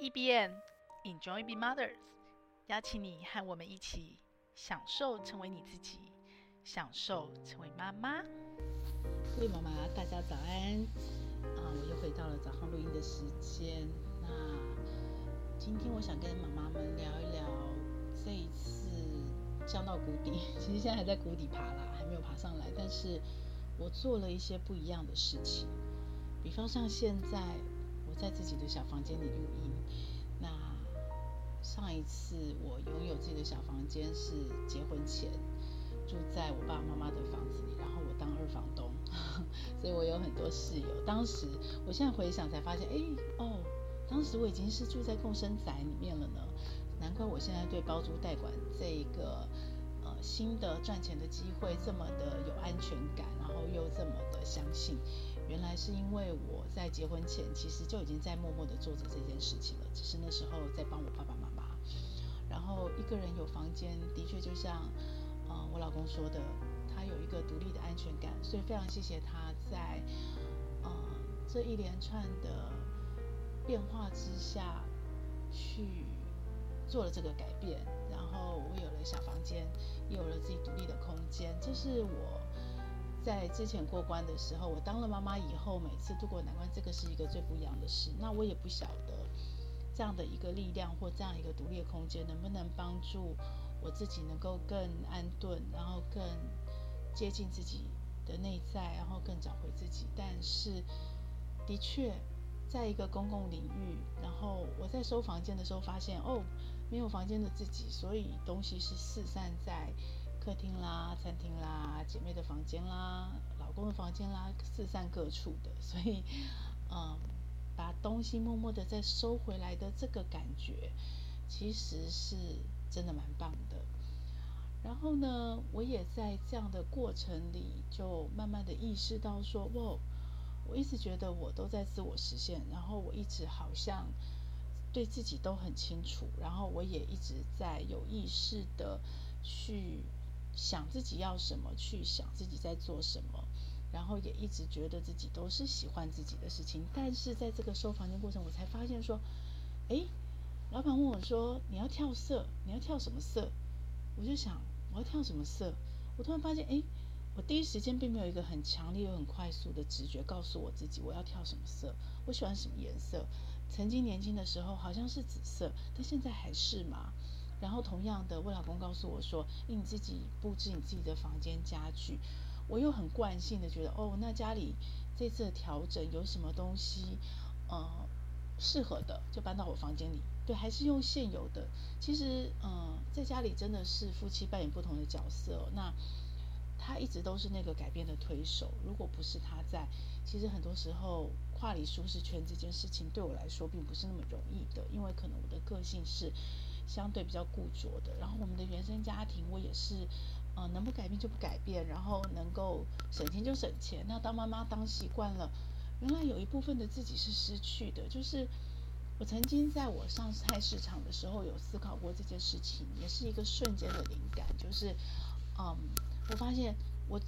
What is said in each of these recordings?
E B N Enjoy Be Mothers，邀请你和我们一起享受成为你自己，享受成为妈妈。各位妈妈，大家早安！啊，我又回到了早上录音的时间。那今天我想跟妈妈们聊一聊这一次降到谷底，其实现在还在谷底爬啦，还没有爬上来。但是我做了一些不一样的事情，比方像现在我。在自己的小房间里录音。上一次我拥有自己的小房间是结婚前，住在我爸爸妈妈的房子里，然后我当二房东，所以我有很多室友。当时，我现在回想才发现，哎哦，当时我已经是住在共生宅里面了呢。难怪我现在对包租代管这一个呃新的赚钱的机会这么的有安全感，然后又这么的相信。原来是因为我在结婚前其实就已经在默默的做着这件事情了，只是那时候在帮我爸爸妈妈。然后一个人有房间，的确就像，呃，我老公说的，他有一个独立的安全感，所以非常谢谢他在，呃，这一连串的变化之下去做了这个改变，然后我有了小房间，也有了自己独立的空间，这是我。在之前过关的时候，我当了妈妈以后，每次度过难关，这个是一个最不一样的事。那我也不晓得这样的一个力量或这样一个独立的空间，能不能帮助我自己能够更安顿，然后更接近自己的内在，然后更找回自己。但是，的确，在一个公共领域，然后我在收房间的时候发现，哦，没有房间的自己，所以东西是四散在。客厅啦、餐厅啦、姐妹的房间啦、老公的房间啦，四散各处的，所以，嗯，把东西默默的再收回来的这个感觉，其实是真的蛮棒的。然后呢，我也在这样的过程里，就慢慢的意识到说，哇，我一直觉得我都在自我实现，然后我一直好像对自己都很清楚，然后我也一直在有意识的去。想自己要什么，去想自己在做什么，然后也一直觉得自己都是喜欢自己的事情。但是在这个收房间过程，我才发现说，诶，老板问我说，你要跳色，你要跳什么色？我就想我要跳什么色？我突然发现，诶，我第一时间并没有一个很强烈又很快速的直觉告诉我自己我要跳什么色，我喜欢什么颜色。曾经年轻的时候好像是紫色，但现在还是吗？然后同样的，我老公告诉我说：“你自己布置你自己的房间家具。”我又很惯性的觉得，哦，那家里这次调整有什么东西，呃，适合的就搬到我房间里。对，还是用现有的。其实，嗯、在家里真的是夫妻扮演不同的角色。那他一直都是那个改变的推手。如果不是他在，其实很多时候跨离舒适圈这件事情对我来说并不是那么容易的，因为可能我的个性是。相对比较固着的，然后我们的原生家庭，我也是，呃，能不改变就不改变，然后能够省钱就省钱。那当妈妈当习惯了，原来有一部分的自己是失去的。就是我曾经在我上菜市场的时候有思考过这件事情，也是一个瞬间的灵感，就是，嗯，我发现我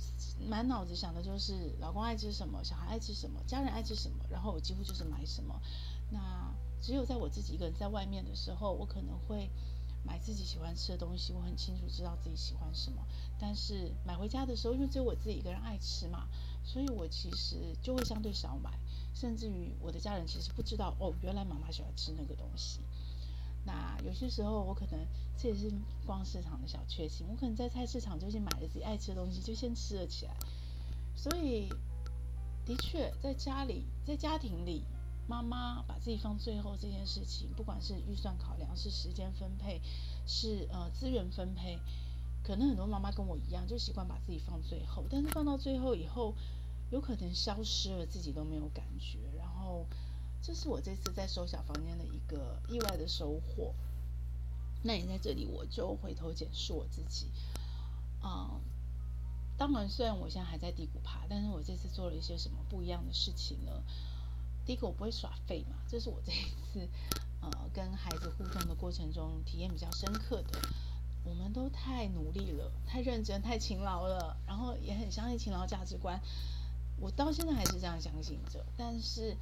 满脑子想的就是老公爱吃什么，小孩爱吃什么，家人爱吃什么，然后我几乎就是买什么。那只有在我自己一个人在外面的时候，我可能会买自己喜欢吃的东西，我很清楚知道自己喜欢什么。但是买回家的时候，因为只有我自己一个人爱吃嘛，所以我其实就会相对少买，甚至于我的家人其实不知道哦，原来妈妈喜欢吃那个东西。那有些时候我可能这也是逛市场的小确幸，我可能在菜市场就先买了自己爱吃的东西，就先吃了起来。所以的确在家里，在家庭里。妈妈把自己放最后这件事情，不管是预算考量，是时间分配，是呃资源分配，可能很多妈妈跟我一样，就习惯把自己放最后。但是放到最后以后，有可能消失了，自己都没有感觉。然后，这是我这次在收小房间的一个意外的收获。那也在这里，我就回头检视我自己。嗯，当然，虽然我现在还在低谷爬，但是我这次做了一些什么不一样的事情呢？第一个，我不会耍废嘛，这是我这一次呃跟孩子互动的过程中体验比较深刻的。我们都太努力了，太认真，太勤劳了，然后也很相信勤劳价值观。我到现在还是这样相信着。但是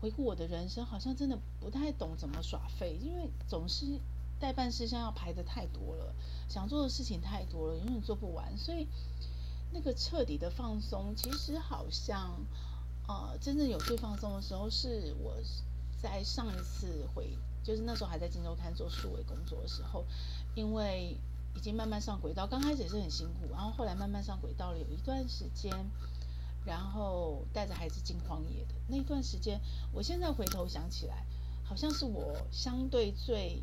回顾我的人生，好像真的不太懂怎么耍废，因为总是待办事项要排得太多了，想做的事情太多了，永远做不完。所以那个彻底的放松，其实好像，呃，真正有最放松的时候，是我在上一次回，就是那时候还在镜周刊做数位工作的时候，因为已经慢慢上轨道，刚开始也是很辛苦，然后后来慢慢上轨道了，有一段时间。然后带着孩子进荒野的那段时间，我现在回头想起来，好像是我相对最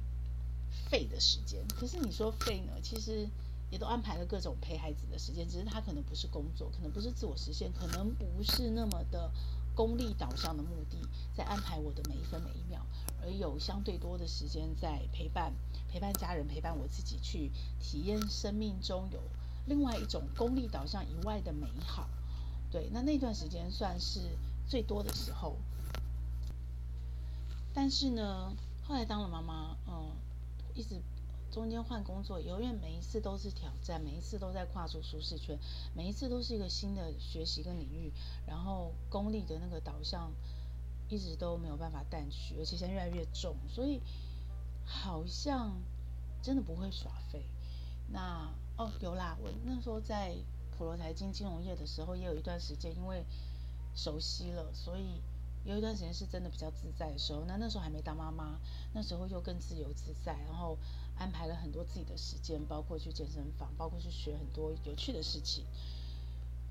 废的时间。可是你说废呢，其实也都安排了各种陪孩子的时间，只是他可能不是工作，可能不是自我实现，可能不是那么的功利导向的目的，在安排我的每一分每一秒，而有相对多的时间在陪伴、陪伴家人、陪伴我自己，去体验生命中有另外一种功利导向以外的美好。对，那那段时间算是最多的时候，但是呢，后来当了妈妈，嗯，一直中间换工作，永远每一次都是挑战，每一次都在跨出舒适圈，每一次都是一个新的学习跟领域，然后功利的那个导向一直都没有办法淡去，而且现在越来越重，所以好像真的不会耍废。那哦，有啦，我那时候在。普罗财经金融业的时候，也有一段时间，因为熟悉了，所以有一段时间是真的比较自在的时候。那那时候还没当妈妈，那时候又更自由自在，然后安排了很多自己的时间，包括去健身房，包括去学很多有趣的事情。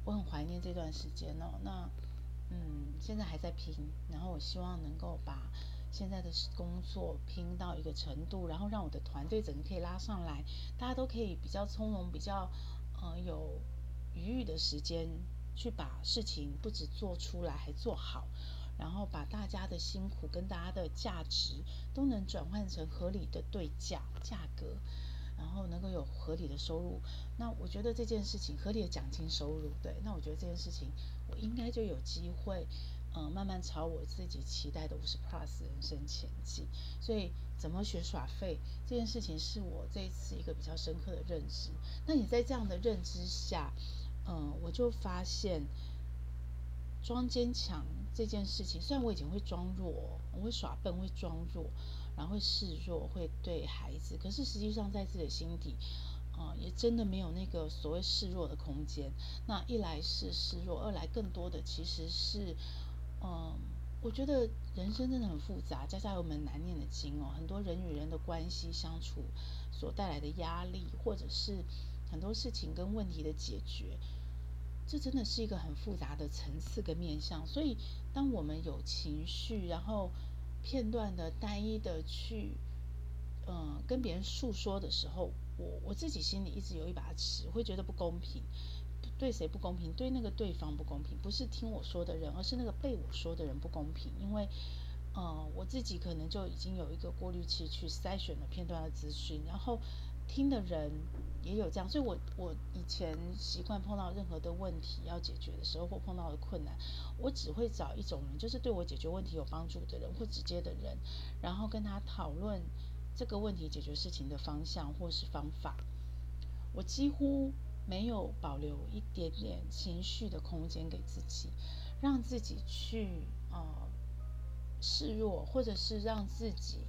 我很怀念这段时间哦。那嗯，现在还在拼，然后我希望能够把现在的工作拼到一个程度，然后让我的团队整个可以拉上来，大家都可以比较从容，比较呃有。余裕的时间去把事情不止做出来，还做好，然后把大家的辛苦跟大家的价值都能转换成合理的对价价格，然后能够有合理的收入。那我觉得这件事情合理的奖金收入，对，那我觉得这件事情我应该就有机会，嗯、慢慢朝我自己期待的五十 plus 人生前进。所以怎么学耍废这件事情是我这一次一个比较深刻的认知。那你在这样的认知下，嗯，我就发现装坚强这件事情，虽然我以前会装弱，我会耍笨，会装弱，然后会示弱，会对孩子，可是实际上在自己心底，啊、嗯，也真的没有那个所谓示弱的空间。那一来是示弱，二来更多的其实是，嗯，我觉得人生真的很复杂，家家有本难念的经哦。很多人与人的关系相处所带来的压力，或者是很多事情跟问题的解决。这真的是一个很复杂的层次跟面向，所以当我们有情绪，然后片段的、单一的去，嗯，跟别人诉说的时候，我我自己心里一直有一把尺，会觉得不公平，对谁不公平？对那个对方不公平，不是听我说的人，而是那个被我说的人不公平，因为，嗯，我自己可能就已经有一个过滤器去筛选了片段的资讯，然后听的人。也有这样，所以我我以前习惯碰到任何的问题要解决的时候，或碰到的困难，我只会找一种人，就是对我解决问题有帮助的人或直接的人，然后跟他讨论这个问题解决事情的方向或是方法。我几乎没有保留一点点情绪的空间给自己，让自己去呃示弱，或者是让自己。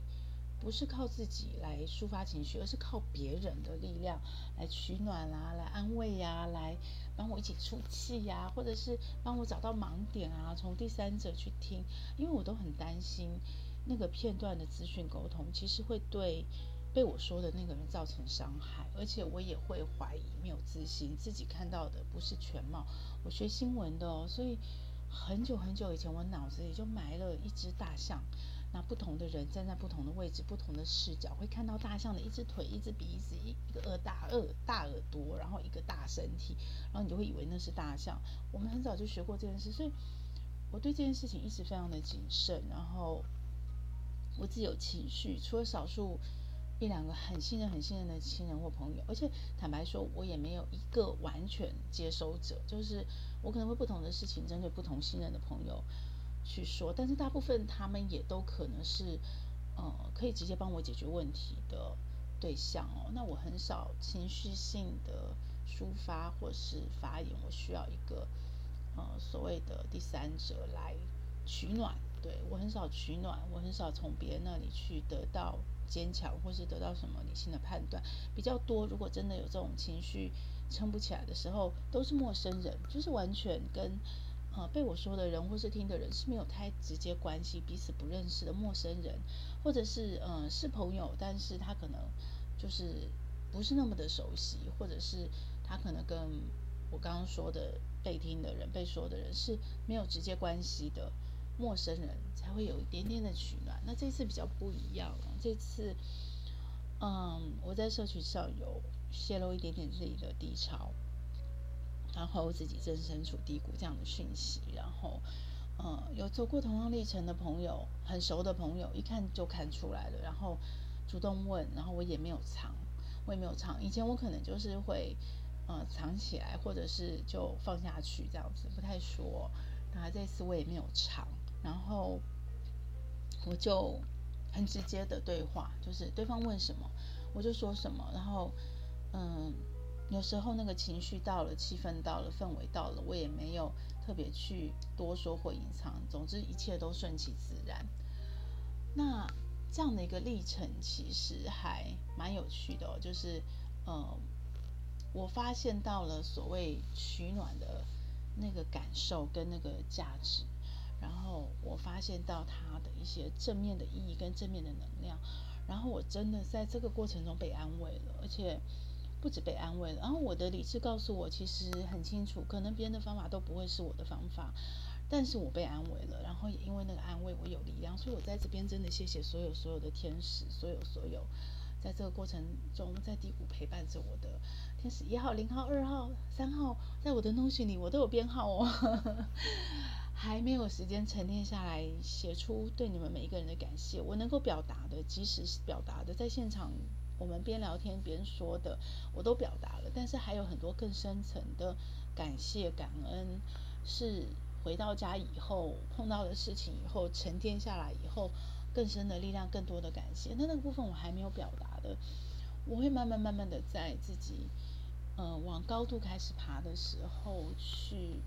不是靠自己来抒发情绪，而是靠别人的力量来取暖啊，来安慰呀、啊，来帮我一起出气呀、或者是帮我找到盲点啊，从第三者去听，因为我都很担心那个片段的资讯沟通，其实会对被我说的那个人造成伤害，而且我也会怀疑，没有自信，自己看到的不是全貌。我学新闻的哦，所以很久很久以前，我脑子里就埋了一只大象。那不同的人站在不同的位置，不同的视角，会看到大象的一只腿、一只鼻子、一一个耳大耳大耳朵，然后一个大身体，然后你就会以为那是大象。我们很早就学过这件事，所以我对这件事情一直非常的谨慎。然后我自己有情绪，除了少数一两个很信任、很信任的亲人或朋友，而且坦白说，我也没有一个完全接收者，就是我可能会不同的事情针对不同信任的朋友。去说，但是大部分他们也都可能是，呃，可以直接帮我解决问题的对象哦。那我很少情绪性的抒发或是发言，我需要一个呃所谓的第三者来取暖，对，我很少取暖，我很少从别人那里去得到坚强，或是得到什么理性的判断。比较多，如果真的有这种情绪撑不起来的时候，都是陌生人，就是完全跟呃被我说的人或是听的人是没有太直接关系，彼此不认识的陌生人，或者是呃是朋友，但是他可能就是不是那么的熟悉，或者是他可能跟我刚刚说的被听的人、被说的人是没有直接关系的。陌生人才会有一点点的取暖，那这次比较不一样了。这次，嗯，我在社群上有泄露一点点自己的低潮，然后自己正身处低谷这样的讯息，然后，嗯，有走过同样历程的朋友，很熟的朋友，一看就看出来了，然后主动问，然后我也没有藏，我也没有藏。以前我可能就是会，呃，藏起来，或者是就放下去这样子，不太说。那这次我也没有藏。然后我就很直接的对话，就是对方问什么，我就说什么。然后，嗯，有时候那个情绪到了，气氛到了，氛围到了，我也没有特别去多说或隐藏。总之，一切都顺其自然。那这样的一个历程其实还蛮有趣的哦，就是，嗯，我发现到了所谓取暖的那个感受跟那个价值。然后我发现到它的一些正面的意义跟正面的能量，然后我真的在这个过程中被安慰了，而且不止被安慰了。然后我的理智告诉我，其实很清楚，可能别人的方法都不会是我的方法，但是我被安慰了。然后也因为那个安慰，我有力量。所以我在这边真的谢谢所有所有的天使，所有所有在这个过程中在低谷陪伴着我的天使一号、零号、二号、三号，在我的 no 心里我都有编号哦。还没有时间沉淀下来，写出对你们每一个人的感谢。我能够表达的，即使是表达的，在现场我们边聊天边说的，我都表达了。但是还有很多更深层的感谢、感恩，是回到家以后碰到的事情以后沉淀下来以后更深的力量、更多的感谢。那那个部分我还没有表达的，我会慢慢慢慢的在自己嗯、呃、往高度开始爬的时候去。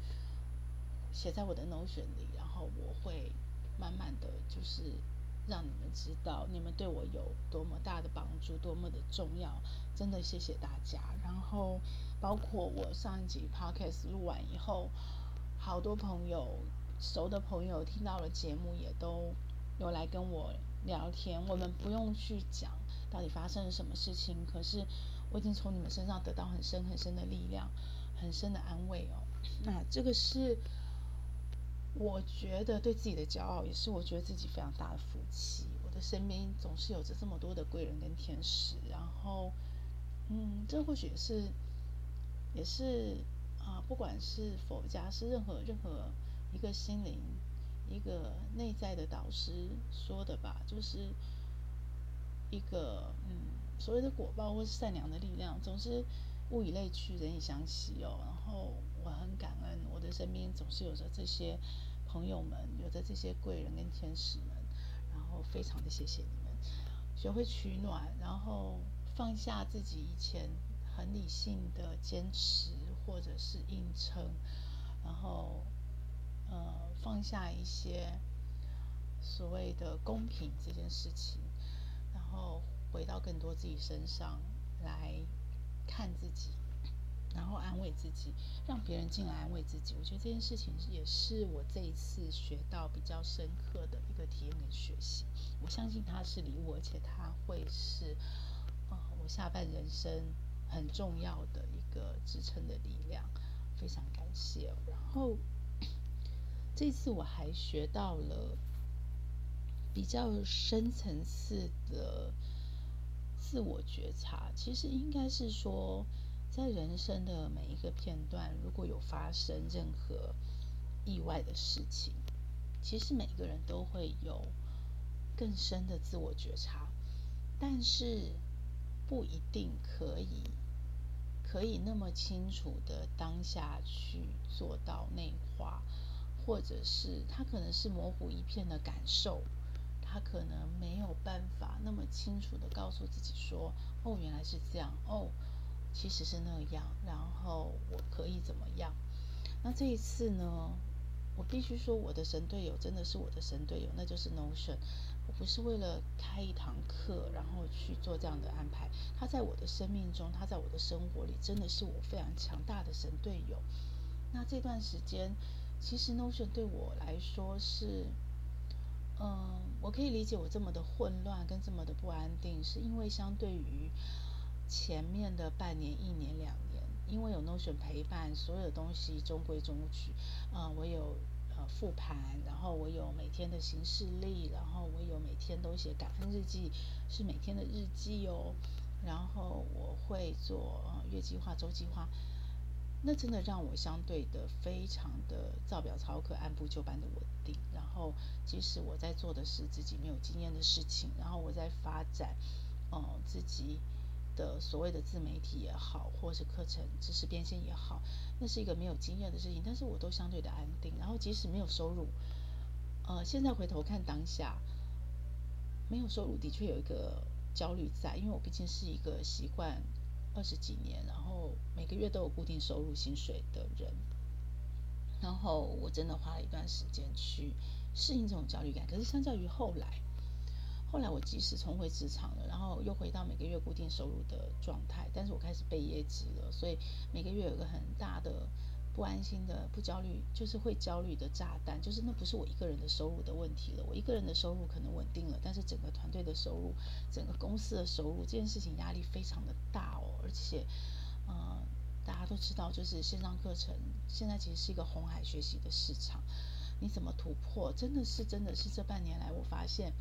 写在我的 Notion 里，然后我会慢慢的就是让你们知道，你们对我有多么大的帮助，多么的重要，真的谢谢大家。然后包括我上一集 Podcast 录完以后，好多朋友、熟的朋友听到了节目，也都有来跟我聊天。我们不用去讲到底发生了什么事情，可是我已经从你们身上得到很深很深的力量，很深的安慰哦。那这个是。我觉得对自己的骄傲，也是我觉得自己非常大的福气。我的身边总是有着这么多的贵人跟天使，然后，嗯，这或许也是，也是啊，不管是佛家，是任何任何一个心灵、一个内在的导师说的吧，就是一个嗯，所谓的果报或是善良的力量，总是物以类聚，人以相吸哦。然后我很感恩，我的身边总是有着这些。朋友们，有着这些贵人跟天使们，然后非常的谢谢你们，学会取暖，然后放下自己以前很理性的坚持或者是硬撑，然后呃放下一些所谓的公平这件事情，然后回到更多自己身上来看自己。然后安慰自己，让别人进来安慰自己。我觉得这件事情也是我这一次学到比较深刻的一个体验跟学习。我相信它是礼物，而且它会是啊、呃，我下半人生很重要的一个支撑的力量。非常感谢。然后这次我还学到了比较深层次的自我觉察。其实应该是说。在人生的每一个片段，如果有发生任何意外的事情，其实每个人都会有更深的自我觉察，但是不一定可以可以那么清楚的当下去做到内化，或者是他可能是模糊一片的感受，他可能没有办法那么清楚的告诉自己说：“哦，原来是这样。”哦。其实是那样，然后我可以怎么样？那这一次呢？我必须说，我的神队友真的是我的神队友，那就是 Notion。我不是为了开一堂课，然后去做这样的安排。他在我的生命中，他在我的生活里，真的是我非常强大的神队友。那这段时间，其实 Notion 对我来说是，嗯，我可以理解我这么的混乱跟这么的不安定，是因为相对于前面的半年、一年、两年，因为有 Notion 陪伴，所有的东西中规中矩。啊、嗯，我有呃。复盘，然后我有每天的行事历，然后我有每天都写感恩日记，是每天的日记哦。然后我会做呃月计划、周计划，那真的让我相对的非常的照表操课、按部就班的稳定。然后即使我在做的是自己没有经验的事情，然后我在发展，哦、呃、自己。的所谓的自媒体也好，或是课程知识变现也好，那是一个没有经验的事情，但是我都相对的安定。然后即使没有收入，呃，现在回头看当下，没有收入的确有一个焦虑在，因为我毕竟是一个习惯二十几年，然后每个月都有固定收入薪水的人。然后我真的花了一段时间去适应这种焦虑感，可是相较于后来。后来我即使重回职场了，然后又回到每个月固定收入的状态，但是我开始背业绩了，所以每个月有个很大的不安心的、不焦虑，就是会焦虑的炸弹，就是那不是我一个人的收入的问题了。我一个人的收入可能稳定了，但是整个团队的收入、整个公司的收入，这件事情压力非常的大哦。而且，呃，大家都知道，就是线上课程现在其实是一个红海学习的市场，你怎么突破？真的是，真的是这半年来我发现。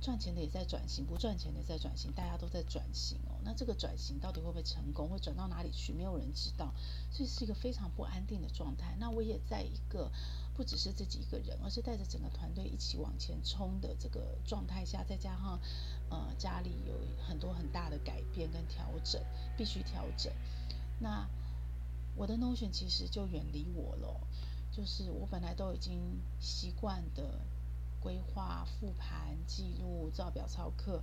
赚钱的也在转型，不赚钱的也在转型，大家都在转型哦。那这个转型到底会不会成功，会转到哪里去？没有人知道，所以是一个非常不安定的状态。那我也在一个不只是自己一个人，而是带着整个团队一起往前冲的这个状态下，再加上呃家里有很多很大的改变跟调整，必须调整。那我的 Notion 其实就远离我了，就是我本来都已经习惯的。规划、复盘、记录、照表操课，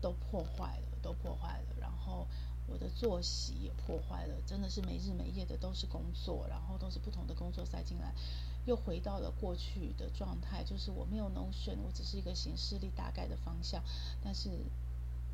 都破坏了，都破坏了。然后我的作息也破坏了，真的是没日没夜的都是工作，然后都是不同的工作塞进来，又回到了过去的状态，就是我没有 Notion，我只是一个行事历大概的方向，但是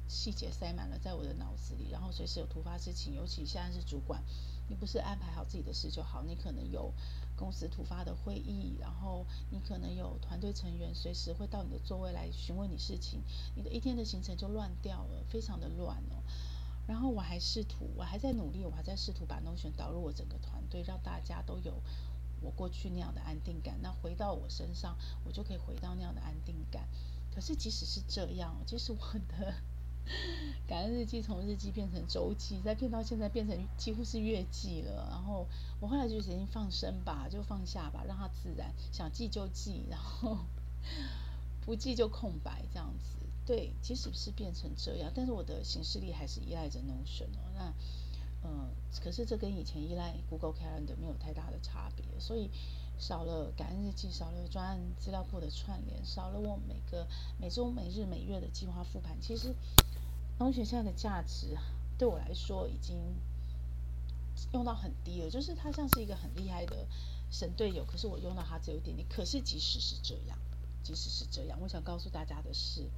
细节塞满了在我的脑子里，然后随时有突发事情，尤其现在是主管，你不是安排好自己的事就好，你可能有。公司突发的会议，然后你可能有团队成员随时会到你的座位来询问你事情，你的一天的行程就乱掉了，非常的乱哦。然后我还试图，我还在努力，我还在试图把 Notion 导入我整个团队，让大家都有我过去那样的安定感。那回到我身上，我就可以回到那样的安定感。可是即使是这样，即使我的。感恩日记从日记变成周记，再变到现在变成几乎是月记了。然后我后来就决定放生吧，就放下吧，让它自然，想记就记，然后 不记就空白这样子。对，即使是变成这样，但是我的行事历还是依赖着 Notion 哦。那嗯、可是这跟以前依赖 Google Calendar 没有太大的差别，所以少了感恩日记，少了专案资料库的串联，少了我每个每周、每日、每月的计划复盘，其实。同学现在的价值对我来说已经用到很低了，就是他像是一个很厉害的神队友，可是我用到他只有一点点。可是即使是这样，即使是这样，我想告诉大家的是，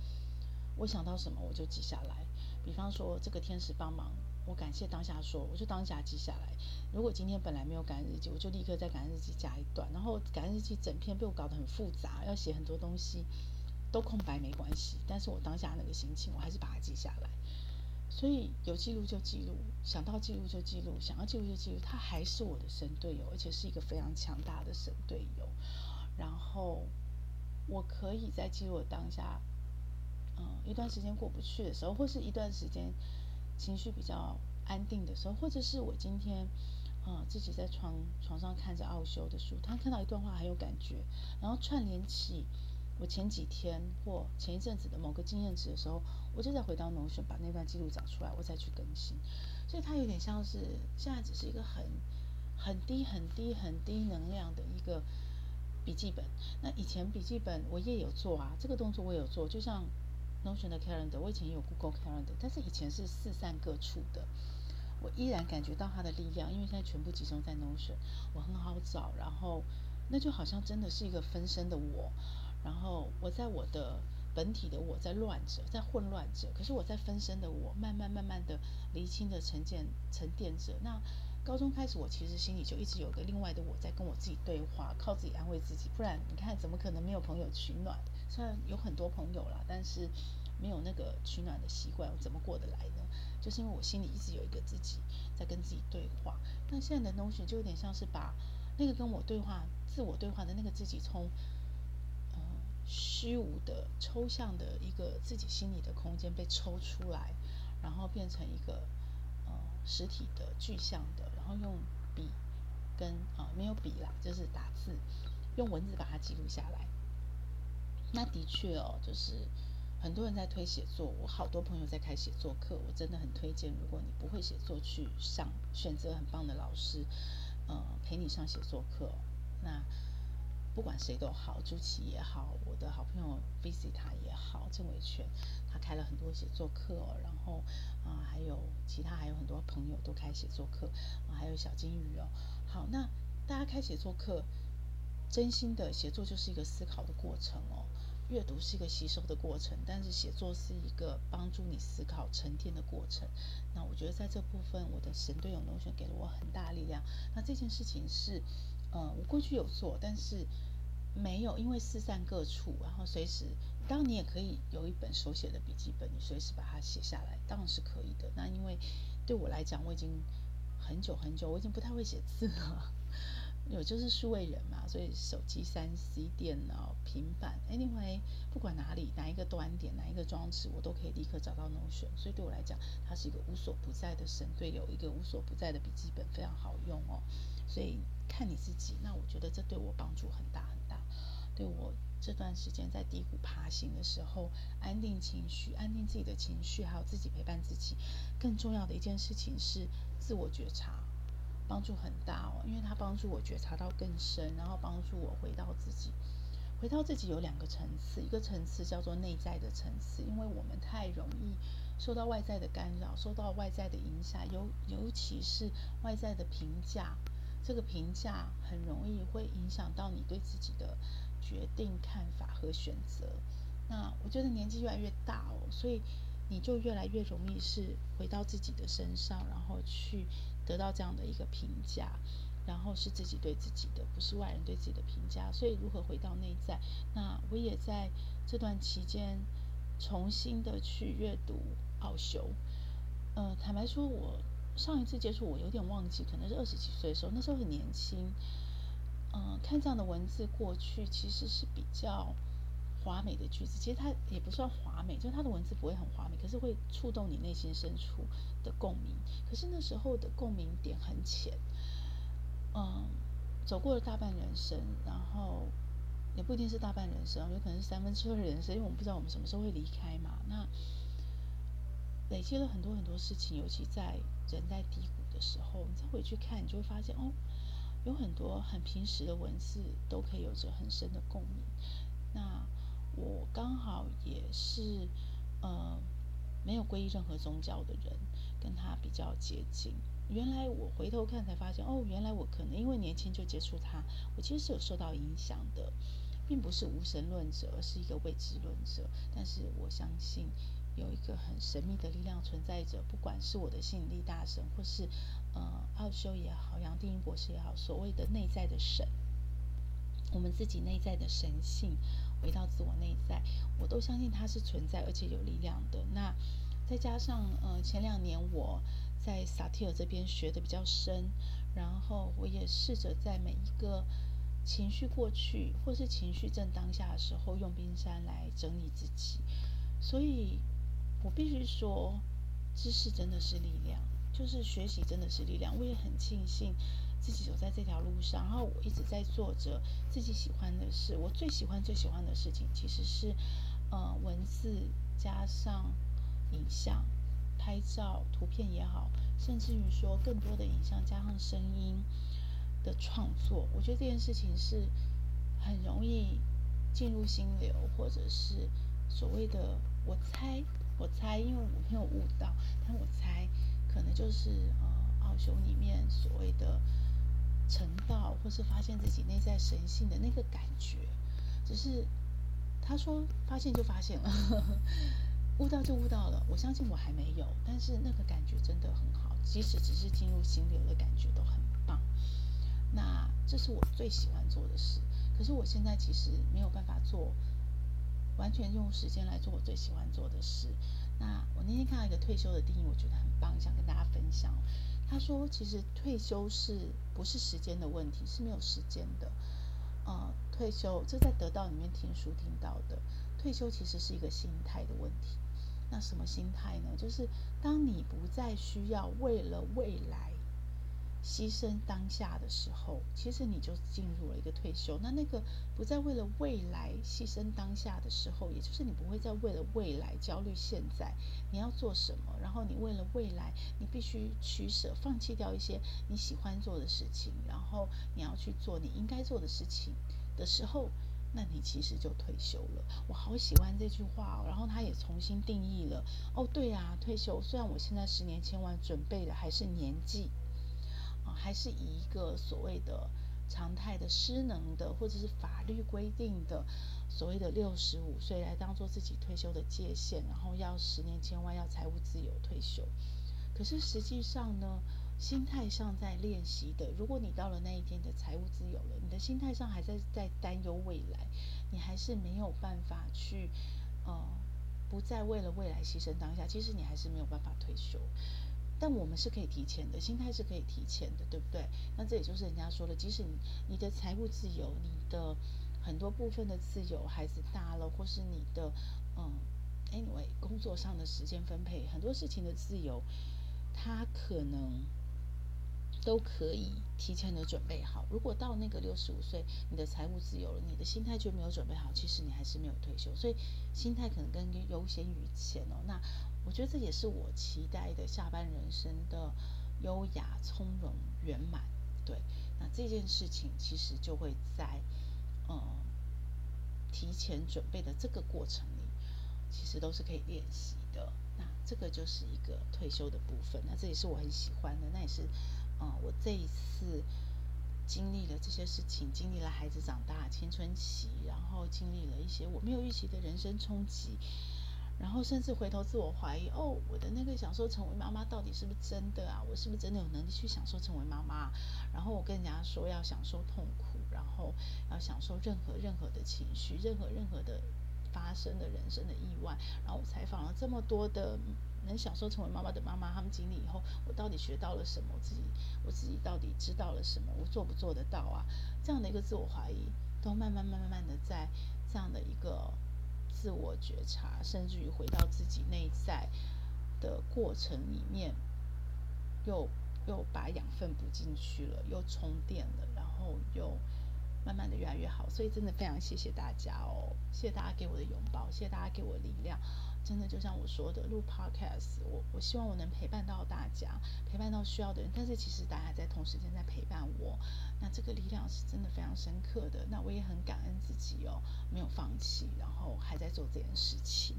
我想到什么我就记下来。比方说这个天使帮忙，我感谢当下说，我就当下记下来。如果今天本来没有感恩日记，我就立刻在感恩日记加一段。然后感恩日记整篇被我搞得很复杂，要写很多东西。都空白没关系，但是我当下那个心情，我还是把它记下来。所以有记录就记录，想到记录就记录，想要记录就记录。他还是我的神队友，而且是一个非常强大的神队友。然后我可以在记录的当下，嗯，一段时间过不去的时候，或是一段时间情绪比较安定的时候，或者是我今天，嗯，自己在床床上看着奥修的书，他看到一段话很有感觉，然后串联起。我前几天或前一阵子的某个经验值的时候，我就再回到 Notion 把那段记录找出来，我再去更新。所以它有点像是现在只是一个很很低、很低、很低能量的一个笔记本。那以前笔记本我也有做啊，这个动作我也有做，就像 Notion 的 Calendar，我以前也有 Google Calendar，但是以前是四散各处的。我依然感觉到它的力量，因为现在全部集中在 Notion，我很好找，然后。那就好像真的是一个分身的我，然后我在我的本体的我在乱着，在混乱着，可是我在分身的我慢慢慢慢的厘清的沉淀沉淀着。那高中开始，我其实心里就一直有个另外的我在跟我自己对话，靠自己安慰自己，不然你看怎么可能没有朋友取暖？虽然有很多朋友啦，但是没有那个取暖的习惯，我怎么过得来呢？就是因为我心里一直有一个自己在跟自己对话。那现在的 Notion 就有点像是把那个跟我对话、自我对话的那个自己从，虚无的、抽象的一个自己心里的空间被抽出来，然后变成一个呃实体的具象的。然后用笔跟啊没有笔啦，就是打字，用文字把它记录下来。那的确哦，就是很多人在推写作，我好多朋友在开写作课，我真的很推荐。如果你不会写作，去上，选择很棒的老师，呃，陪你上写作课。那不管谁都好，朱琪也好，我的好朋友 Visita 也好，郑伟权他开了很多写作课，然后啊、还有其他还有很多朋友都开写作课，啊还有小金鱼哦。好，那大家开写作课，真心的写作就是一个思考的过程哦，阅读是一个吸收的过程，但是写作是一个帮助你思考沉淀的过程。那我觉得在这部分，我的神队友 Notion 给了我很大力量。那这件事情是。呃，我过去有做，但是没有，因为四散各处，然后随时，当然你也可以有一本手写的笔记本，你随时把它写下来，当然是可以的。那因为对我来讲，我已经很久很久，我已经不太会写字了，有就是数位人嘛，所以手机、三 C、电脑、平板，anyway，不管哪里哪一个端点，哪一个装置，我都可以立刻找到 Notion。所以对我来讲，它是一个无所不在的神队友，一个无所不在的笔记本，非常好用哦。所以看你自己，那我觉得这对我帮助很大很大。对我这段时间在低谷爬行的时候，安定情绪，安定自己的情绪，还有自己陪伴自己。更重要的一件事情是自我觉察，帮助很大哦，因为它帮助我觉察到更深，然后帮助我回到自己。回到自己有两个层次，一个层次叫做内在的层次，因为我们太容易受到外在的干扰，受到外在的影响，尤尤其是外在的评价。这个评价很容易会影响到你对自己的决定、看法和选择。那我觉得年纪越来越大哦，所以你就越来越容易是回到自己的身上，然后去得到这样的一个评价，然后是自己对自己的，不是外人对自己的评价。所以如何回到内在？那我也在这段期间重新的去阅读奥修。呃，坦白说，我。上一次接触我有点忘记，可能是二十几岁的时候，那时候很年轻。嗯、看这样的文字过去其实是比较华美的句子，其实它也不算华美，就是它的文字不会很华美，可是会触动你内心深处的共鸣。可是那时候的共鸣点很浅。嗯，走过了大半人生，然后也不一定是大半人生，有可能是三分之二人生，因为我们不知道我们什么时候会离开嘛。那累积了很多很多事情，尤其在。人在低谷的时候，你再回去看，你就会发现哦，有很多很平实的文字都可以有着很深的共鸣。那我刚好也是呃没有皈依任何宗教的人，跟他比较接近。原来我回头看才发现，哦，原来我可能因为年轻就接触他，我其实是有受到影响的，并不是无神论者，而是一个未知论者。但是我相信。有一个很神秘的力量存在着，不管是我的吸引力大神，或是呃奥修也好，杨定一博士也好，所谓的内在的神，我们自己内在的神性，回到自我内在，我都相信它是存在而且有力量的。那再加上呃前两年我在萨提尔这边学的比较深，然后我也试着在每一个情绪过去或是情绪正当下的时候，用冰山来整理自己，所以。我必须说，知识真的是力量，就是学习真的是力量。我也很庆幸自己走在这条路上，然后我一直在做着自己喜欢的事。我最喜欢、最喜欢的事情，其实是呃文字加上影像、拍照、图片也好，甚至于说更多的影像加上声音的创作。我觉得这件事情是很容易进入心流，或者是所谓的我猜。我猜，因为我没有悟到，但我猜可能就是呃奥修里面所谓的成道，或是发现自己内在神性的那个感觉，只是他说发现就发现了，悟到就悟到了。我相信我还没有，但是那个感觉真的很好，即使只是进入心流的感觉都很棒。那这是我最喜欢做的事，可是我现在其实没有办法做，完全用时间来做我最喜欢做的事。那我那天看到一个退休的定义，我觉得很棒，想跟大家分享。他说，其实退休是不是时间的问题？是没有时间的。呃，退休这在得到里面听书听到的，退休其实是一个心态的问题。那什么心态呢？就是当你不再需要为了未来。牺牲当下的时候，其实你就进入了一个退休。那那个不再为了未来牺牲当下的时候，也就是你不会再为了未来焦虑现在你要做什么，然后你为了未来你必须取舍，放弃掉一些你喜欢做的事情，然后你要去做你应该做的事情的时候，那你其实就退休了。我好喜欢这句话哦，然后他也重新定义了。哦，对啊，退休。虽然我现在十年千万准备的还是年纪。还是以一个所谓的常态的失能的，或者是法律规定的所谓的六十五岁来当做自己退休的界限，然后要十年千万要财务自由退休。可是实际上呢，心态上在练习的，如果你到了那一天的财务自由了，你的心态上还在在担忧未来，你还是没有办法去呃，不再为了未来牺牲当下，其实你还是没有办法退休。但我们是可以提前的，心态是可以提前的，对不对？那这也就是人家说的，即使你你的财务自由，你的很多部分的自由，孩子大了，或是你的嗯，anyway，工作上的时间分配，很多事情的自由，他可能都可以提前的准备好。如果到那个六十五岁，你的财务自由了，你的心态就没有准备好，其实你还是没有退休，所以心态可能更优先于钱哦。那。我觉得这也是我期待的下半人生的优雅、从容、圆满。对，那这件事情其实就会在嗯提前准备的这个过程里，其实都是可以练习的。那这个就是一个退休的部分。那这也是我很喜欢的。那也是嗯，我这一次经历了这些事情，经历了孩子长大、青春期，然后经历了一些我没有预期的人生冲击。然后甚至回头自我怀疑，哦，我的那个享受成为妈妈到底是不是真的啊？我是不是真的有能力去享受成为妈妈？然后我跟人家说要享受痛苦，然后要享受任何任何的情绪，任何任何的发生的人生的意外。然后我采访了这么多的能享受成为妈妈的妈妈，他们经历以后，我到底学到了什么？我自己我自己到底知道了什么？我做不做得到啊？这样的一个自我怀疑，都慢慢慢慢慢的在这样的一个。自我觉察，甚至于回到自己内在的过程里面，又又把养分补进去了，又充电了，然后又慢慢的越来越好。所以真的非常谢谢大家哦，谢谢大家给我的拥抱，谢谢大家给我的力量。真的就像我说的，录 Podcast，我我希望我能陪伴到大家，陪伴到需要的人。但是其实大家在同时间在陪伴我，那这个力量是真的非常深刻的。那我也很感恩自己哦，没有放弃，然后还在做这件事情。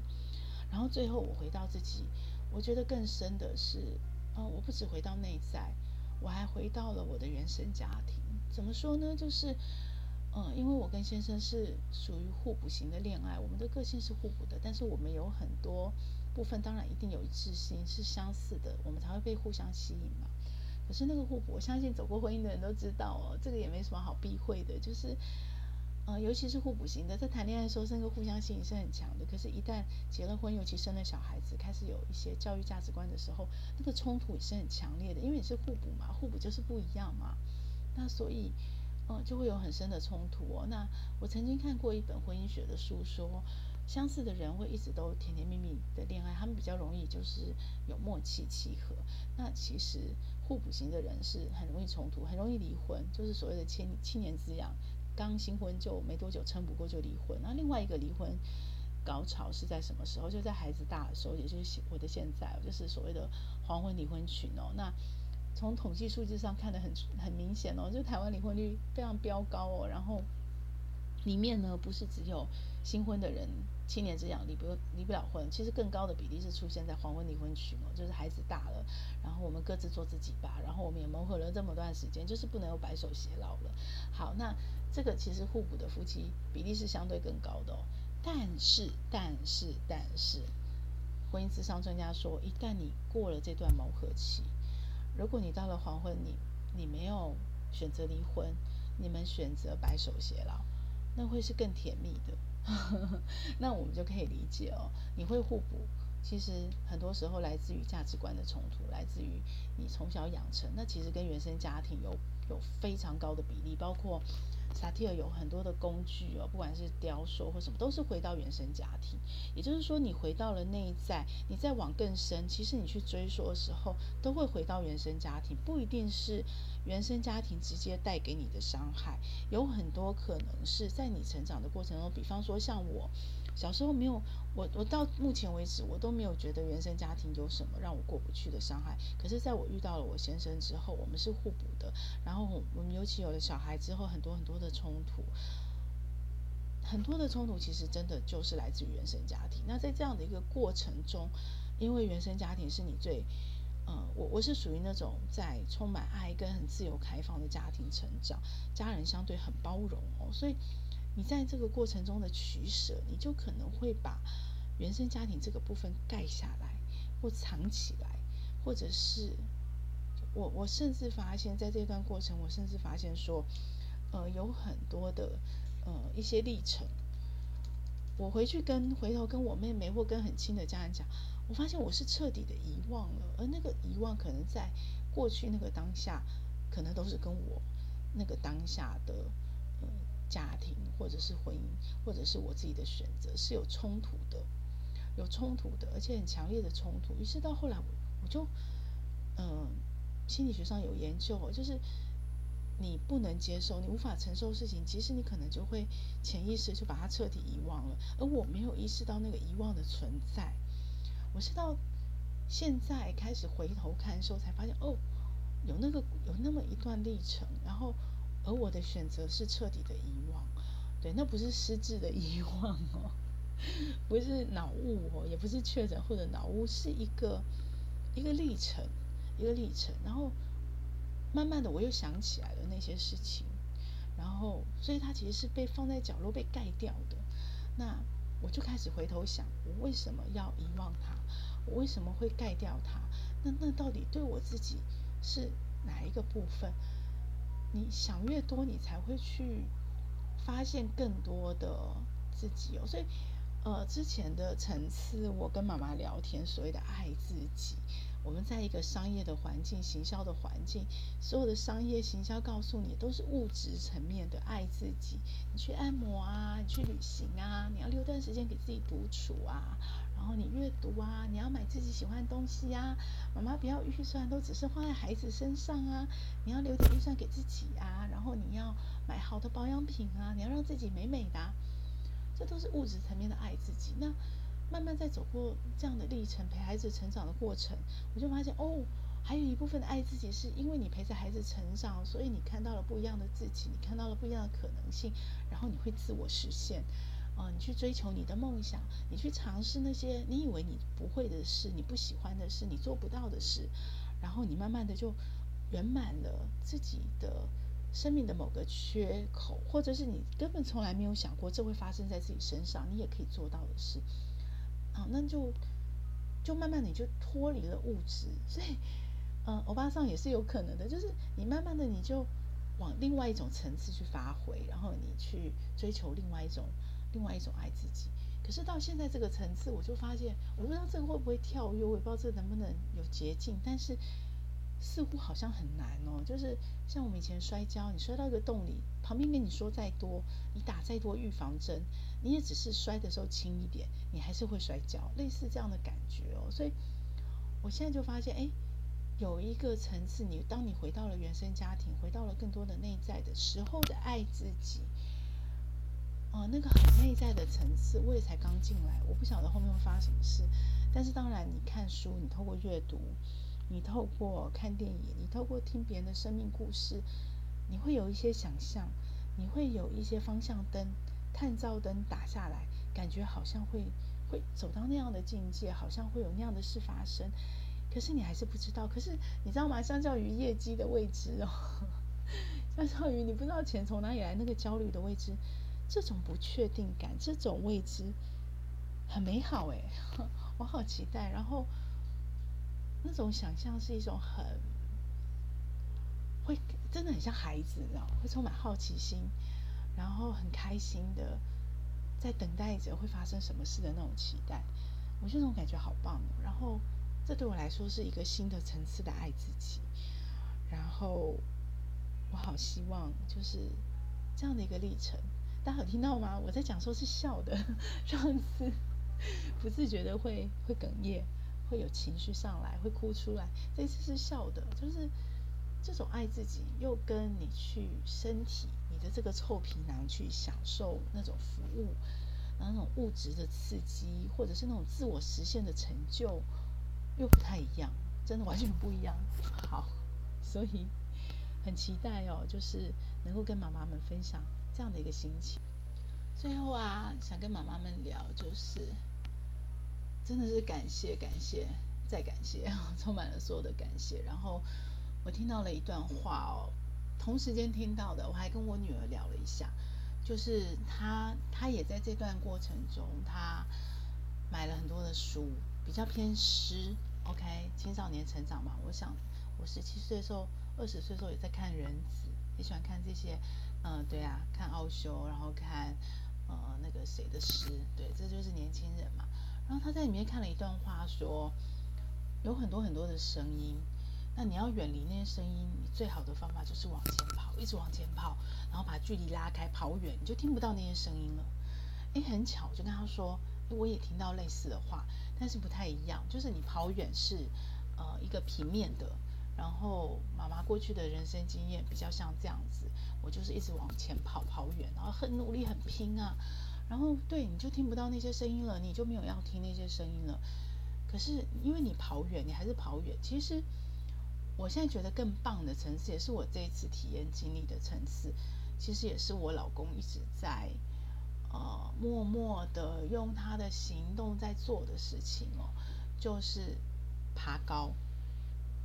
然后最后我回到自己，我觉得更深的是，嗯，我不止回到内在，我还回到了我的原生家庭。怎么说呢？就是。嗯，因为我跟先生是属于互补型的恋爱，我们的个性是互补的，但是我们有很多部分当然一定有一致性，是相似的，我们才会被互相吸引嘛。可是那个互补，我相信走过婚姻的人都知道哦，这个也没什么好避讳的，就是，嗯，尤其是互补型的，在谈恋爱的时候，那个互相吸引是很强的，可是，一旦结了婚，尤其生了小孩子，开始有一些教育价值观的时候，那个冲突也是很强烈的，因为你是互补嘛，互补就是不一样嘛，那所以。嗯，就会有很深的冲突哦。那我曾经看过一本婚姻学的书说，相似的人会一直都甜甜蜜蜜的恋爱，他们比较容易就是有默契契合。那其实互补型的人是很容易冲突，很容易离婚，就是所谓的七七年之痒，刚新婚就没多久撑不过就离婚。那另外一个离婚高潮是在什么时候？就在孩子大的时候，也就是我的现在，就是所谓的黄昏离婚群哦。那从统计数据上看得很很明显哦，就台湾离婚率非常飙高哦。然后里面呢，不是只有新婚的人七年之痒离不离不了婚，其实更高的比例是出现在黄昏离婚区嘛，就是孩子大了，然后我们各自做自己吧，然后我们也磨合了这么段时间，就是不能有白首偕老了。好，那这个其实互补的夫妻比例是相对更高的哦。但是，但是，但是，婚姻咨商专家说，一旦你过了这段磨合期，如果你到了黄昏，你你没有选择离婚，你们选择白首偕老，那会是更甜蜜的。那我们就可以理解哦，你会互补，其实很多时候来自于价值观的冲突，来自于你从小养成，那其实跟原生家庭有有非常高的比例，包括。萨提尔有很多的工具哦，不管是雕塑或什么，都是回到原生家庭。也就是说，你回到了内在，你再往更深，其实你去追溯的时候，都会回到原生家庭，不一定是原生家庭直接带给你的伤害，有很多可能是在你成长的过程中，比方说像我。小时候没有我，我到目前为止我都没有觉得原生家庭有什么让我过不去的伤害。可是，在我遇到了我先生之后，我们是互补的。然后我们尤其有了小孩之后，很多很多的冲突，很多的冲突其实真的就是来自于原生家庭。那在这样的一个过程中，因为原生家庭是你最，呃，我我是属于那种在充满爱跟很自由开放的家庭成长，家人相对很包容哦，所以。你在这个过程中的取舍，你就可能会把原生家庭这个部分盖下来，或藏起来，或者是我我甚至发现，在这段过程，我甚至发现说，呃，有很多的呃一些历程，我回去跟回头跟我妹妹或跟很亲的家人讲，我发现我是彻底的遗忘了，而那个遗忘可能在过去那个当下，可能都是跟我那个当下的呃。家庭，或者是婚姻，或者是我自己的选择，是有冲突的，有冲突的，而且很强烈的冲突。于是到后来我，我就，嗯、心理学上有研究，就是你不能接受，你无法承受事情，其实你可能就会潜意识就把它彻底遗忘了。而我没有意识到那个遗忘的存在，我是到现在开始回头看的时候，才发现哦，有那个有那么一段历程，然后。而我的选择是彻底的遗忘，对，那不是失智的遗忘哦，不是脑雾哦，也不是确诊或者脑雾，是一个一个历程，一个历程。然后慢慢的我又想起来了那些事情，然后所以它其实是被放在角落被盖掉的。那我就开始回头想，我为什么要遗忘它？我为什么会盖掉它？那那到底对我自己是哪一个部分？你想越多，你才会去发现更多的自己哦。所以，呃，之前的层次，我跟妈妈聊天，所谓的爱自己，我们在一个商业的环境、行销的环境，所有的商业行销告诉你都是物质层面的爱自己。你去按摩啊，你去旅行啊，你要留段时间给自己独处啊。然后你阅读啊，你要买自己喜欢的东西呀。妈妈不要预算都只是花在孩子身上啊，你要留点预算给自己啊。然后你要买好的保养品啊，你要让自己美美的。这都是物质层面的爱自己。那慢慢在走过这样的历程，陪孩子成长的过程，我就发现哦，还有一部分的爱自己，是因为你陪着孩子成长，所以你看到了不一样的自己，你看到了不一样的可能性，然后你会自我实现。啊、你去追求你的梦想，你去尝试那些你以为你不会的事，你不喜欢的事，你做不到的事，然后你慢慢的就圆满了自己的生命的某个缺口，或者是你根本从来没有想过这会发生在自己身上，你也可以做到的事。啊，那就就慢慢你就脱离了物质，所以，嗯、欧巴桑也是有可能的，就是你慢慢的你就往另外一种层次去发挥，然后你去追求另外一种。另外一种爱自己，可是到现在这个层次，我就发现，我不知道这个会不会跳跃，我也不知道这能不能有捷径，但是似乎好像很难哦。就是像我们以前摔跤，你摔到一个洞里，旁边跟你说再多，你打再多预防针，你也只是摔的时候轻一点，你还是会摔跤，类似这样的感觉哦。所以我现在就发现，哎，有一个层次，你当你回到了原生家庭，回到了更多的内在的时候的爱自己。哦，那个很内在的层次，我也才刚进来，我不晓得后面会发生什么事。但是当然，你看书，你透过阅读，你透过看电影，你透过听别人的生命故事，你会有一些想象，你会有一些方向灯、探照灯打下来，感觉好像会会走到那样的境界，好像会有那样的事发生。可是你还是不知道。可是你知道吗？相较于业绩的未知哦，相较于你不知道钱从哪里来那个焦虑的未知，这种不确定感，这种未知很美好哎，我好期待。然后那种想象是一种很会真的很像孩子，你知道？会充满好奇心。然后很开心的在等待着会发生什么事的那种期待，我觉得这种感觉好棒哦。然后这对我来说是一个新的层次的爱自己。然后我好希望就是这样的一个历程。大家有听到吗？我在讲说是笑的，上次 不自觉的会会哽咽，会有情绪上来，会哭出来。这次是笑的，就是这种爱自己，又跟你去身体你。的这个臭皮囊去享受那种服务，然后那种物质的刺激，或者是那种自我实现的成就，又不太一样，真的完全不一样。好，所以很期待哦，就是能够跟妈妈们分享这样的一个心情。最后啊，想跟妈妈们聊，就是真的是感谢、感谢、再感谢，充满了所有的感谢。然后我听到了一段话哦。同时间听到的，我还跟我女儿聊了一下，就是她她也在这段过程中，她买了很多的书，比较偏诗，OK，青少年成长嘛。我想我十七岁的时候，二十岁的时候也在看人子，也喜欢看这些，嗯、对啊，看奥修，然后看呃那个谁的诗，对，这就是年轻人嘛。然后他在里面看了一段话说，说有很多很多的声音。那你要远离那些声音，你最好的方法就是往前跑，一直往前跑，然后把距离拉开，跑远，你就听不到那些声音了。诶，很巧，我就跟他说，我也听到类似的话，但是不太一样，就是你跑远是呃一个平面的，然后妈妈过去的人生经验比较像这样子，我就是一直往前跑，跑远，然后很努力，很拼啊，然后对，你就听不到那些声音了，你就没有要听那些声音了。可是因为你跑远，你还是跑远，其实。我现在觉得更棒的层次，也是我这一次体验经历的层次，其实也是我老公一直在呃默默的用他的行动在做的事情哦，就是爬高。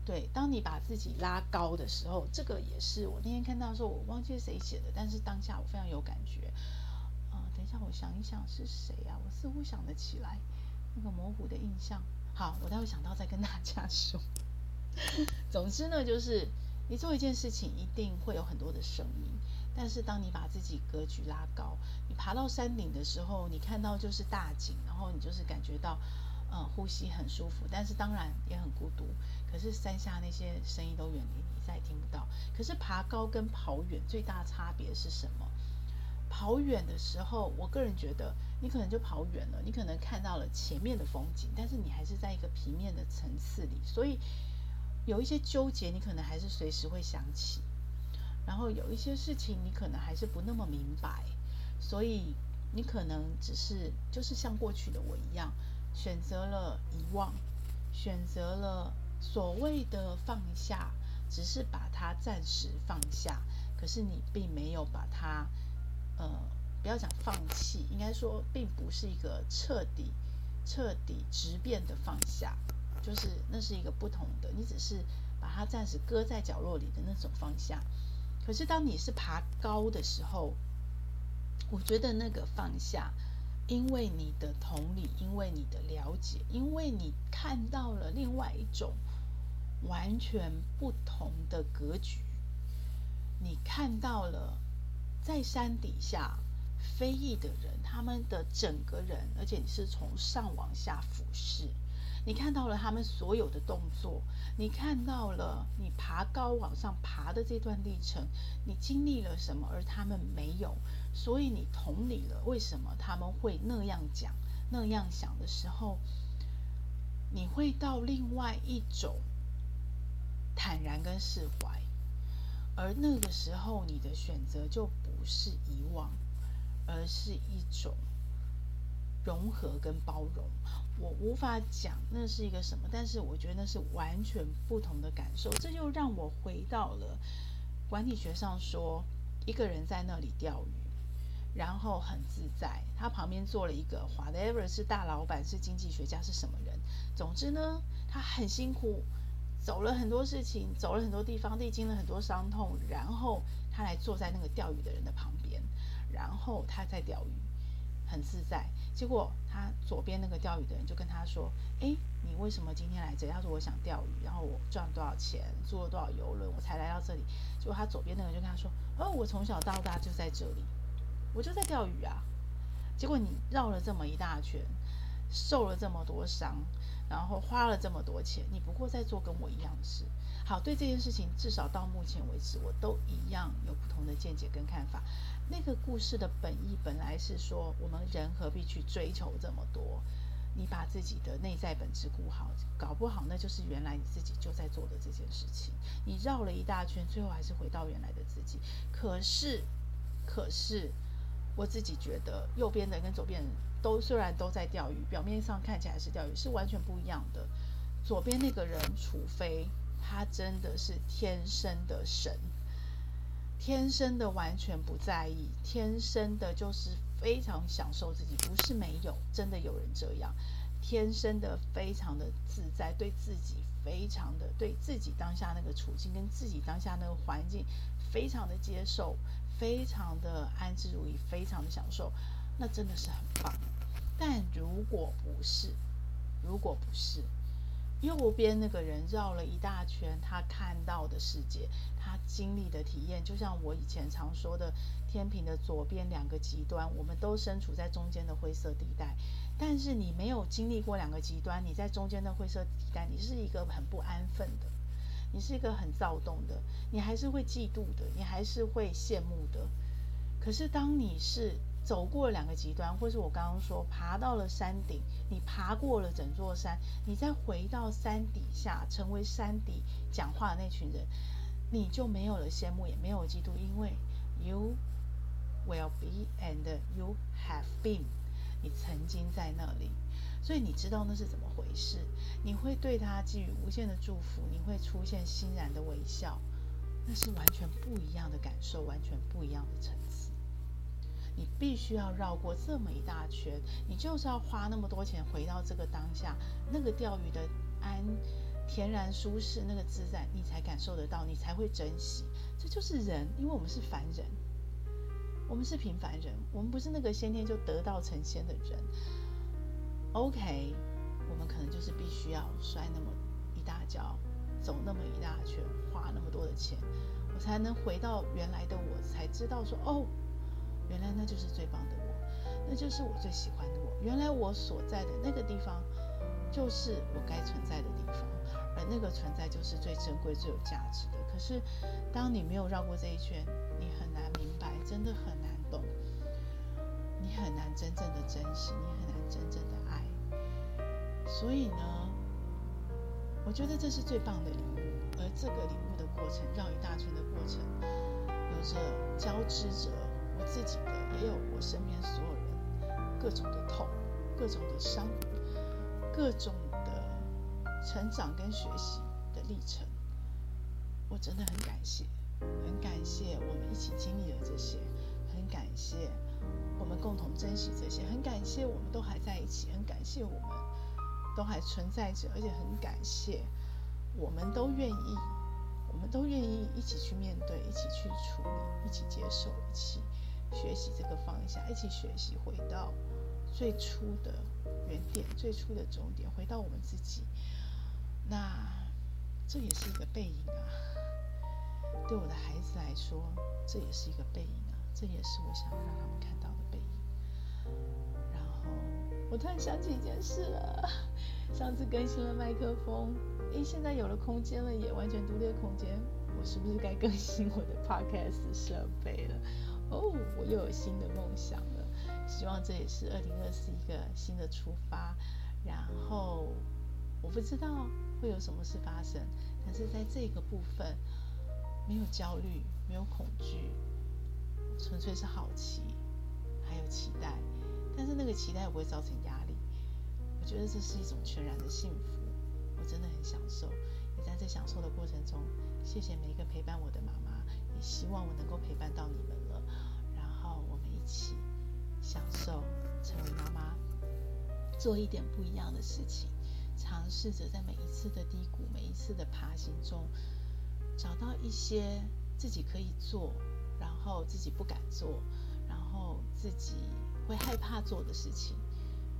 对，当你把自己拉高的时候，这个也是我那天看到说，我忘记谁写的，但是当下我非常有感觉。啊、等一下我想一想是谁啊？我似乎想得起来那个模糊的印象。好，我待会想到再跟大家说。总之呢，就是你做一件事情，一定会有很多的声音。但是当你把自己格局拉高，你爬到山顶的时候，你看到就是大景，然后你就是感觉到，嗯，呼吸很舒服。但是当然也很孤独。可是山下那些声音都远离你，再也听不到。可是爬高跟跑远最大差别是什么？跑远的时候，我个人觉得你可能就跑远了，你可能看到了前面的风景，但是你还是在一个平面的层次里，所以。有一些纠结，你可能还是随时会想起，然后有一些事情你可能还是不那么明白，所以你可能只是就是像过去的我一样，选择了遗忘，选择了所谓的放下，只是把它暂时放下，可是你并没有把它，呃，不要讲放弃，应该说并不是一个彻底、彻底直变的放下。就是那是一个不同的，你只是把它暂时搁在角落里的那种放下。可是当你是爬高的时候，我觉得那个放下，因为你的同理，因为你的了解，因为你看到了另外一种完全不同的格局，你看到了在山底下非裔的人，他们的整个人，而且你是从上往下俯视。你看到了他们所有的动作，你看到了你爬高往上爬的这段历程，你经历了什么，而他们没有，所以你同理了为什么他们会那样讲、那样想的时候，你会到另外一种坦然跟释怀，而那个时候你的选择就不是遗忘，而是一种融合跟包容。我无法讲那是一个什么，但是我觉得那是完全不同的感受。这就让我回到了管理学上说，一个人在那里钓鱼，然后很自在。他旁边坐了一个 whatever 是大老板，是经济学家，是什么人？总之呢，他很辛苦，走了很多事情，走了很多地方，历经了很多伤痛，然后他来坐在那个钓鱼的人的旁边，然后他在钓鱼，很自在。结果他左边那个钓鱼的人就跟他说：“哎，你为什么今天来这？”他说：“我想钓鱼，然后我赚多少钱，坐了多少游轮，我才来到这里。”结果他左边那个人就跟他说：“哦，我从小到大就在这里，我就在钓鱼啊。”结果你绕了这么一大圈，受了这么多伤，然后花了这么多钱，你不过在做跟我一样的事。好，对这件事情，至少到目前为止，我都一样有不同的见解跟看法。那个故事的本意本来是说，我们人何必去追求这么多？你把自己的内在本质顾好，搞不好那就是原来你自己就在做的这件事情。你绕了一大圈，最后还是回到原来的自己。可是，可是，我自己觉得右边的跟左边都虽然都在钓鱼，表面上看起来是钓鱼，是完全不一样的。左边那个人，除非他真的是天生的神。天生的完全不在意，天生的就是非常享受自己，不是没有，真的有人这样，天生的非常的自在，对自己非常的，对自己当下那个处境跟自己当下那个环境非常的接受，非常的安之如饴，非常的享受，那真的是很棒。但如果不是，如果不是。右边那个人绕了一大圈，他看到的世界，他经历的体验，就像我以前常说的，天平的左边两个极端，我们都身处在中间的灰色地带。但是你没有经历过两个极端，你在中间的灰色地带，你是一个很不安分的，你是一个很躁动的，你还是会嫉妒的，你还是会羡慕的。可是当你是走过了两个极端，或是我刚刚说爬到了山顶，你爬过了整座山，你再回到山底下，成为山底讲话的那群人，你就没有了羡慕，也没有嫉妒，因为 you will be and you have been，你曾经在那里，所以你知道那是怎么回事，你会对他给予无限的祝福，你会出现欣然的微笑，那是完全不一样的感受，完全不一样的层次。你必须要绕过这么一大圈，你就是要花那么多钱回到这个当下，那个钓鱼的安、恬然舒适，那个自在，你才感受得到，你才会珍惜。这就是人，因为我们是凡人，我们是平凡人，我们不是那个先天就得道成仙的人。OK，我们可能就是必须要摔那么一大跤，走那么一大圈，花那么多的钱，我才能回到原来的我，才知道说哦。原来那就是最棒的我，那就是我最喜欢的我。原来我所在的那个地方，就是我该存在的地方，而那个存在就是最珍贵、最有价值的。可是，当你没有绕过这一圈，你很难明白，真的很难懂，你很难真正的珍惜，你很难真正的爱。所以呢，我觉得这是最棒的礼物，而这个礼物的过程，绕一大圈的过程，有着交织着。我自己的，也有我身边所有人各种的痛，各种的伤，各种的成长跟学习的历程。我真的很感谢，很感谢我们一起经历了这些，很感谢我们共同珍惜这些，很感谢我们都还在一起，很感谢我们都还存在着，而且很感谢我们都愿意，我们都愿意一起去面对，一起去处理，一起接受，一起。学习这个方向，一起学习，回到最初的原点，最初的终点，回到我们自己。那这也是一个背影啊，对我的孩子来说，这也是一个背影啊，这也是我想要让他们看到的背影。然后我突然想起一件事了，上次更新了麦克风，诶，现在有了空间了，也完全独立的空间，我是不是该更新我的 podcast 设备了？哦，我又有新的梦想了，希望这也是二零二四一个新的出发。然后我不知道会有什么事发生，但是在这个部分没有焦虑，没有恐惧，纯粹是好奇，还有期待。但是那个期待不会造成压力，我觉得这是一种全然的幸福，我真的很享受。也在这享受的过程中，谢谢每一个陪伴我的妈妈，也希望我能够陪伴到你们。起享受成为妈妈，做一点不一样的事情，尝试着在每一次的低谷、每一次的爬行中，找到一些自己可以做，然后自己不敢做，然后自己会害怕做的事情，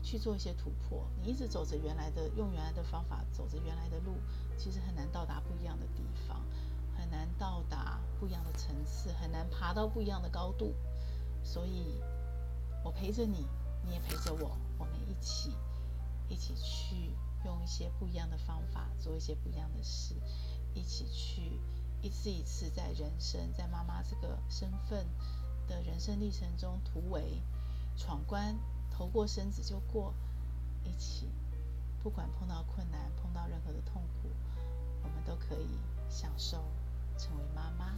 去做一些突破。你一直走着原来的，用原来的方法，走着原来的路，其实很难到达不一样的地方，很难到达不一样的层次，很难爬到不一样的高度。所以，我陪着你，你也陪着我，我们一起，一起去用一些不一样的方法，做一些不一样的事。一起去，一次一次在人生，在妈妈这个身份的人生历程中突围、闯关、头过身子就过。一起，不管碰到困难，碰到任何的痛苦，我们都可以享受成为妈妈。